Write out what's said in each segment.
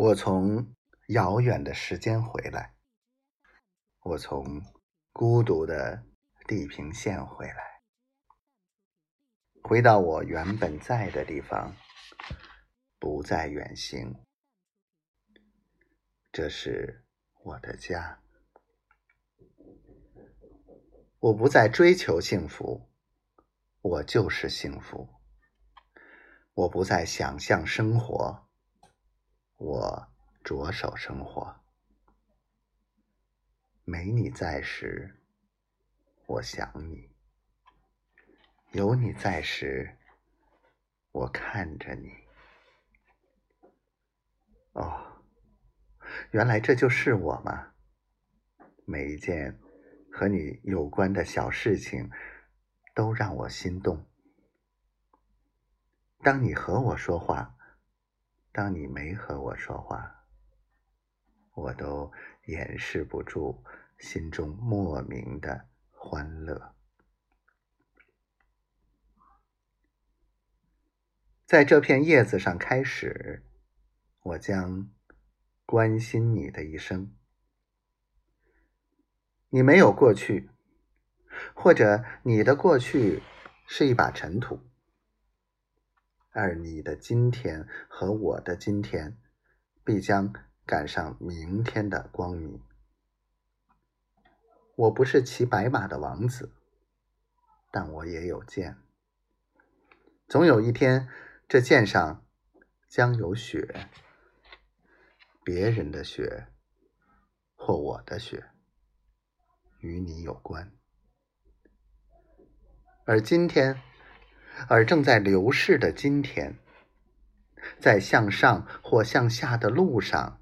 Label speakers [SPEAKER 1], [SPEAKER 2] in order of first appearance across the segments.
[SPEAKER 1] 我从遥远的时间回来，我从孤独的地平线回来，回到我原本在的地方，不再远行。这是我的家。我不再追求幸福，我就是幸福。我不再想象生活。我着手生活，没你在时，我想你；有你在时，我看着你。哦，原来这就是我吗？每一件和你有关的小事情，都让我心动。当你和我说话。当你没和我说话，我都掩饰不住心中莫名的欢乐。在这片叶子上开始，我将关心你的一生。你没有过去，或者你的过去是一把尘土。而你的今天和我的今天，必将赶上明天的光明。我不是骑白马的王子，但我也有剑。总有一天，这剑上将有血，别人的血，或我的血，与你有关。而今天。而正在流逝的今天，在向上或向下的路上，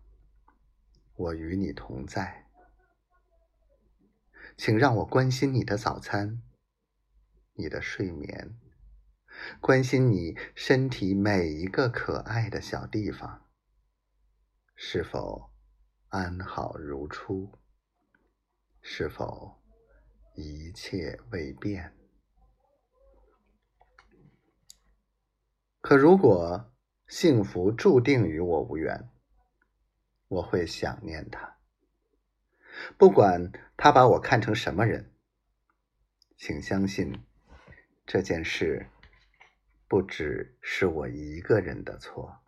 [SPEAKER 1] 我与你同在。请让我关心你的早餐，你的睡眠，关心你身体每一个可爱的小地方，是否安好如初？是否一切未变？可如果幸福注定与我无缘，我会想念他。不管他把我看成什么人，请相信这件事不只是我一个人的错。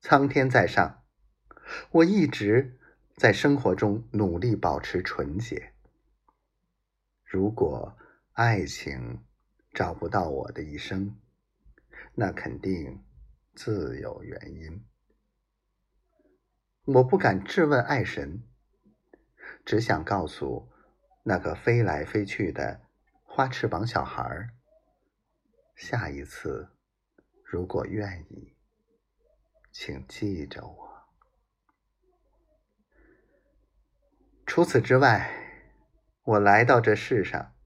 [SPEAKER 1] 苍天在上，我一直在生活中努力保持纯洁。如果爱情，找不到我的一生，那肯定自有原因。我不敢质问爱神，只想告诉那个飞来飞去的花翅膀小孩下一次，如果愿意，请记着我。除此之外，我来到这世上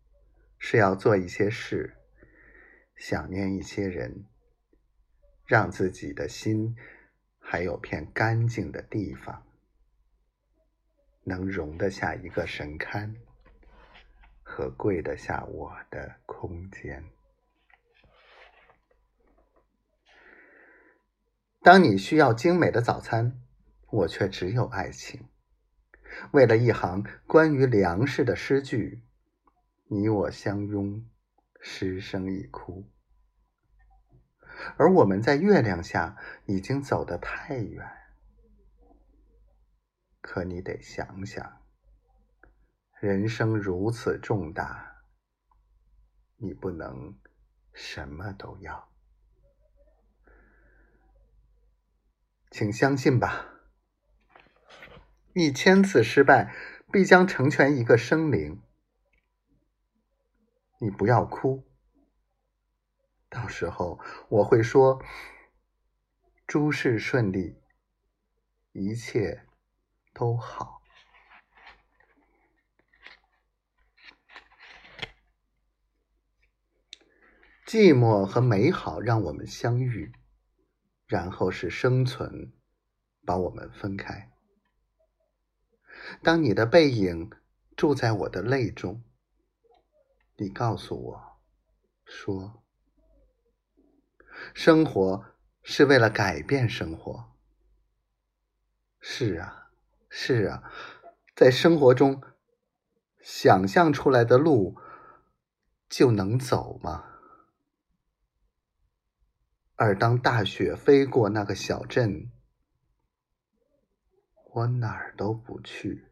[SPEAKER 1] 是要做一些事。想念一些人，让自己的心还有片干净的地方，能容得下一个神龛和跪得下我的空间。当你需要精美的早餐，我却只有爱情。为了一行关于粮食的诗句，你我相拥。失声一哭，而我们在月亮下已经走得太远。可你得想想，人生如此重大，你不能什么都要。请相信吧，一千次失败必将成全一个生灵。你不要哭，到时候我会说：诸事顺利，一切都好。寂寞和美好让我们相遇，然后是生存把我们分开。当你的背影住在我的泪中。你告诉我，说，生活是为了改变生活。是啊，是啊，在生活中想象出来的路就能走吗？而当大雪飞过那个小镇，我哪儿都不去，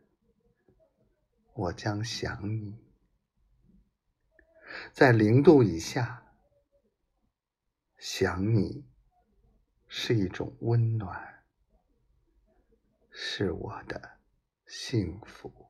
[SPEAKER 1] 我将想你。在零度以下，想你是一种温暖，是我的幸福。